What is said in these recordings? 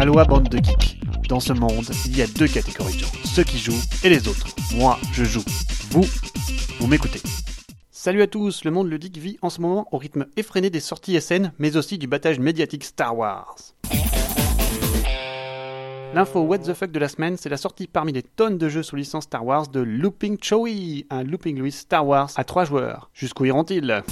Aloha bande de geeks. Dans ce monde, il y a deux catégories de gens, ceux qui jouent et les autres. Moi, je joue. Vous, vous m'écoutez. Salut à tous, le monde ludique vit en ce moment au rythme effréné des sorties SN, mais aussi du battage médiatique Star Wars. L'info what the fuck de la semaine, c'est la sortie parmi les tonnes de jeux sous licence Star Wars de Looping Chowie, un Looping Louis Star Wars à 3 joueurs. Jusqu'où iront-ils?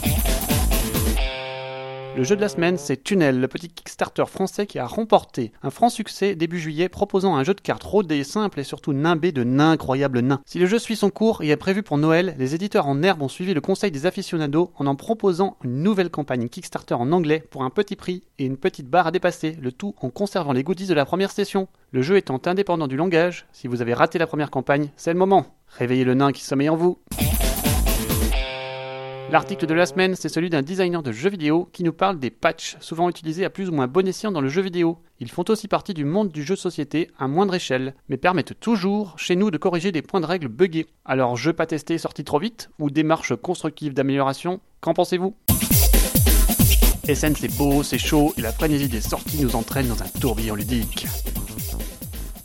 Le jeu de la semaine, c'est Tunnel, le petit Kickstarter français qui a remporté un franc succès début juillet, proposant un jeu de cartes rodé, simple et surtout nimbé de incroyables nains. Si le jeu suit son cours et est prévu pour Noël, les éditeurs en herbe ont suivi le conseil des aficionados en en proposant une nouvelle campagne Kickstarter en anglais pour un petit prix et une petite barre à dépasser, le tout en conservant les goodies de la première session. Le jeu étant indépendant du langage, si vous avez raté la première campagne, c'est le moment. Réveillez le nain qui sommeille en vous. L'article de la semaine, c'est celui d'un designer de jeux vidéo qui nous parle des patchs, souvent utilisés à plus ou moins bon escient dans le jeu vidéo. Ils font aussi partie du monde du jeu société à moindre échelle, mais permettent toujours chez nous de corriger des points de règle buggés. Alors, jeu pas testé sorti trop vite ou démarche constructive d'amélioration Qu'en pensez-vous? SN c'est beau, c'est chaud et la frénésie des sorties nous entraîne dans un tourbillon ludique.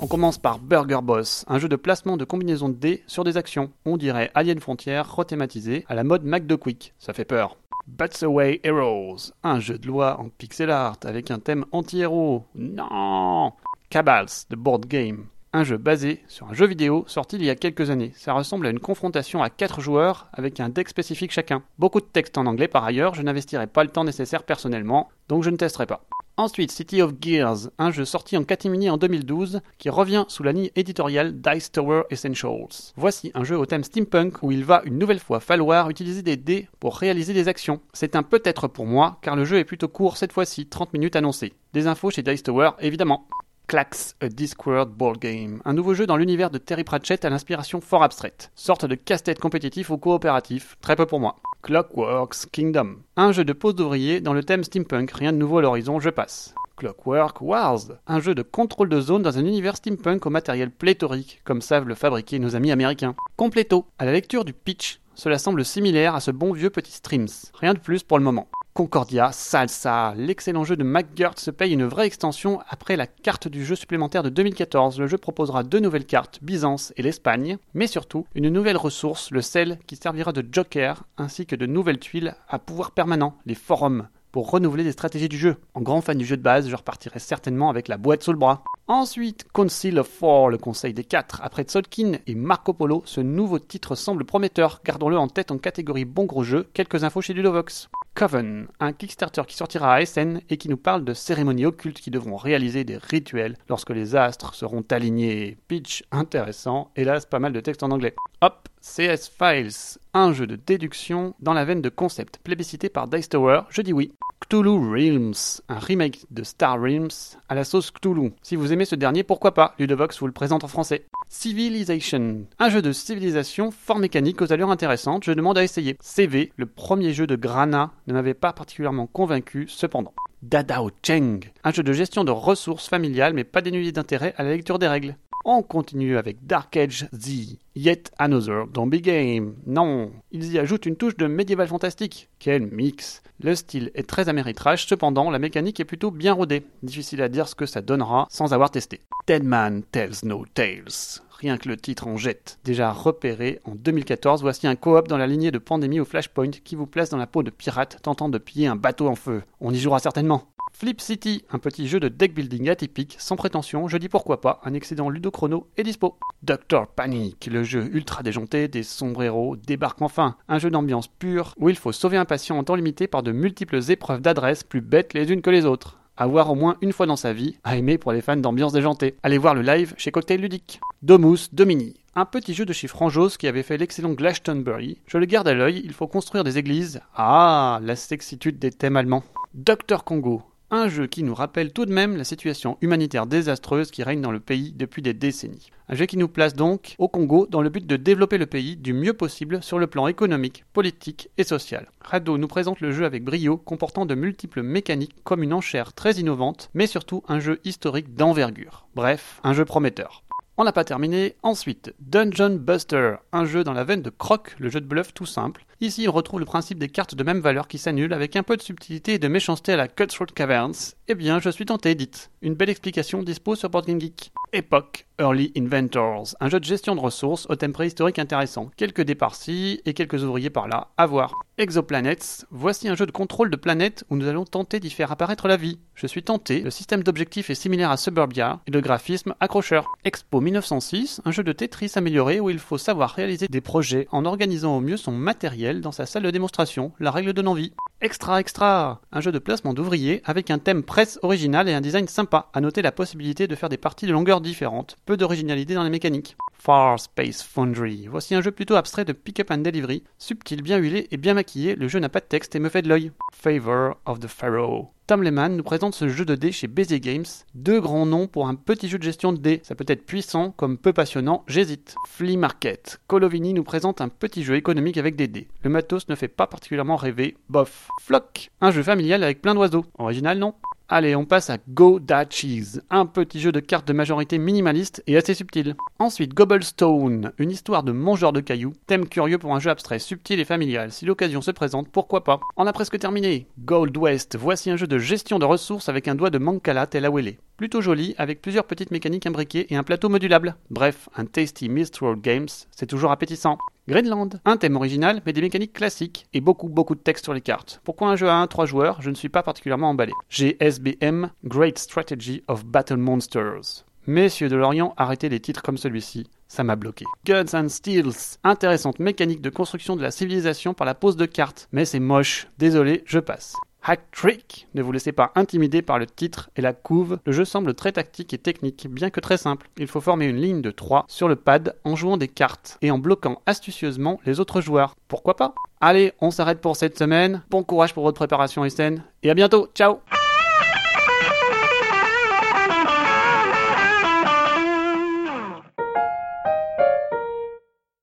On commence par Burger Boss, un jeu de placement de combinaison de dés sur des actions. On dirait Alien Frontier rethématisé à la mode Mac de Quick. Ça fait peur. Bats Away Heroes, un jeu de loi en pixel art avec un thème anti-héros. Non Cabals, The Board Game, un jeu basé sur un jeu vidéo sorti il y a quelques années. Ça ressemble à une confrontation à 4 joueurs avec un deck spécifique chacun. Beaucoup de texte en anglais par ailleurs, je n'investirai pas le temps nécessaire personnellement, donc je ne testerai pas. Ensuite, City of Gears, un jeu sorti en catimini en 2012 qui revient sous la ligne éditoriale Dice Tower Essentials. Voici un jeu au thème steampunk où il va une nouvelle fois falloir utiliser des dés pour réaliser des actions. C'est un peut-être pour moi car le jeu est plutôt court cette fois-ci, 30 minutes annoncées. Des infos chez Dice Tower évidemment. Clax, a Discworld Board Game, un nouveau jeu dans l'univers de Terry Pratchett à l'inspiration fort abstraite. Sorte de casse-tête compétitif ou coopératif, très peu pour moi. Clockworks Kingdom, un jeu de pose d'ouvrier dans le thème steampunk, rien de nouveau à l'horizon, je passe. Clockwork Wars, un jeu de contrôle de zone dans un univers steampunk au matériel pléthorique, comme savent le fabriquer nos amis américains. Completo, à la lecture du pitch, cela semble similaire à ce bon vieux petit Streams. Rien de plus pour le moment. Concordia, Salsa, l'excellent jeu de McGirt se paye une vraie extension après la carte du jeu supplémentaire de 2014. Le jeu proposera deux nouvelles cartes, Byzance et l'Espagne, mais surtout une nouvelle ressource, le sel, qui servira de joker, ainsi que de nouvelles tuiles à pouvoir permanent, les forums, pour renouveler les stratégies du jeu. En grand fan du jeu de base, je repartirai certainement avec la boîte sous le bras. Ensuite, Council of Four, le conseil des quatre. Après Tzolkin et Marco Polo, ce nouveau titre semble prometteur. Gardons-le en tête en catégorie bon gros jeu. Quelques infos chez Ludovox. Coven, un Kickstarter qui sortira à SN et qui nous parle de cérémonies occultes qui devront réaliser des rituels lorsque les astres seront alignés. Pitch intéressant, hélas pas mal de texte en anglais. Hop, CS Files, un jeu de déduction dans la veine de concept plébiscité par Dice Tower, je dis oui. Cthulhu Realms, un remake de Star Realms à la sauce Cthulhu. Si vous aimez ce dernier, pourquoi pas? Ludovox vous le présente en français. Civilization, un jeu de civilisation fort mécanique aux allures intéressantes, je demande à essayer. CV, le premier jeu de Grana, ne m'avait pas particulièrement convaincu cependant. Dadao Cheng, un jeu de gestion de ressources familiales mais pas dénué d'intérêt à la lecture des règles. On continue avec Dark Age Z, Yet Another Zombie Game. Non, ils y ajoutent une touche de médiéval fantastique. Quel mix Le style est très améritrage, cependant la mécanique est plutôt bien rodée. Difficile à dire ce que ça donnera sans avoir testé. Dead Man Tells No Tales. Rien que le titre en jette. Déjà repéré en 2014, voici un coop dans la lignée de Pandémie ou Flashpoint qui vous place dans la peau de pirate tentant de piller un bateau en feu. On y jouera certainement. Flip City, un petit jeu de deck building atypique, sans prétention, je dis pourquoi pas, un excédent ludochrono est dispo. Doctor Panic, le jeu ultra déjanté des sombreros, débarque enfin. Un jeu d'ambiance pure où il faut sauver un patient en temps limité par de multiples épreuves d'adresse plus bêtes les unes que les autres. À voir au moins une fois dans sa vie, à aimer pour les fans d'ambiance déjantée. Allez voir le live chez Cocktail Ludique. Domus Domini, un petit jeu de chez Franjos qui avait fait l'excellent Glastonbury. Je le garde à l'œil, il faut construire des églises. Ah, la sexitude des thèmes allemands. Docteur Congo, un jeu qui nous rappelle tout de même la situation humanitaire désastreuse qui règne dans le pays depuis des décennies. Un jeu qui nous place donc au Congo dans le but de développer le pays du mieux possible sur le plan économique, politique et social. Rado nous présente le jeu avec brio, comportant de multiples mécaniques comme une enchère très innovante, mais surtout un jeu historique d'envergure. Bref, un jeu prometteur. On n'a pas terminé. Ensuite, Dungeon Buster, un jeu dans la veine de Croc, le jeu de bluff tout simple. Ici, on retrouve le principe des cartes de même valeur qui s'annulent avec un peu de subtilité et de méchanceté à la Cutthroat Caverns. Eh bien, je suis tenté, dites. Une belle explication dispo sur Board Geek. Époque, Early Inventors, un jeu de gestion de ressources au thème préhistorique intéressant. Quelques départs ci et quelques ouvriers par là, à voir. Exoplanets, voici un jeu de contrôle de planètes où nous allons tenter d'y faire apparaître la vie. Je suis tenté, le système d'objectifs est similaire à Suburbia et le graphisme accrocheur. Expo 1906, un jeu de Tetris amélioré où il faut savoir réaliser des projets en organisant au mieux son matériel dans sa salle de démonstration, la règle de envie. Extra Extra, un jeu de placement d'ouvriers avec un thème presse original et un design sympa. À noter la possibilité de faire des parties de longueur différentes, peu d'originalité dans les mécaniques. Far Space Foundry. Voici un jeu plutôt abstrait de pick-up and delivery. Subtil, bien huilé et bien maquillé, le jeu n'a pas de texte et me fait de l'œil. Favor of the Pharaoh. Tom Lehman nous présente ce jeu de dés chez Bézier Games. Deux grands noms pour un petit jeu de gestion de dés. Ça peut être puissant comme peu passionnant, j'hésite. Flea Market. Colovini nous présente un petit jeu économique avec des dés. Le matos ne fait pas particulièrement rêver, bof. Flock. Un jeu familial avec plein d'oiseaux. Original non? Allez, on passe à Go Da Cheese, un petit jeu de cartes de majorité minimaliste et assez subtil. Ensuite, Gobblestone, une histoire de mangeur de cailloux, thème curieux pour un jeu abstrait, subtil et familial. Si l'occasion se présente, pourquoi pas? On a presque terminé. Gold West, voici un jeu de gestion de ressources avec un doigt de Mancala tel Awele. Plutôt joli, avec plusieurs petites mécaniques imbriquées et un plateau modulable. Bref, un tasty Mistral Games, c'est toujours appétissant. Greenland, un thème original mais des mécaniques classiques et beaucoup beaucoup de texte sur les cartes. Pourquoi un jeu à 1-3 joueurs? Je ne suis pas particulièrement emballé. GSBM, Great Strategy of Battle Monsters. Messieurs de Lorient, arrêtez les titres comme celui-ci, ça m'a bloqué. Guns and Steels, intéressante mécanique de construction de la civilisation par la pose de cartes, mais c'est moche, désolé, je passe. Hack Trick. Ne vous laissez pas intimider par le titre et la couve. Le jeu semble très tactique et technique, bien que très simple. Il faut former une ligne de 3 sur le pad en jouant des cartes et en bloquant astucieusement les autres joueurs. Pourquoi pas? Allez, on s'arrête pour cette semaine. Bon courage pour votre préparation SN et à bientôt. Ciao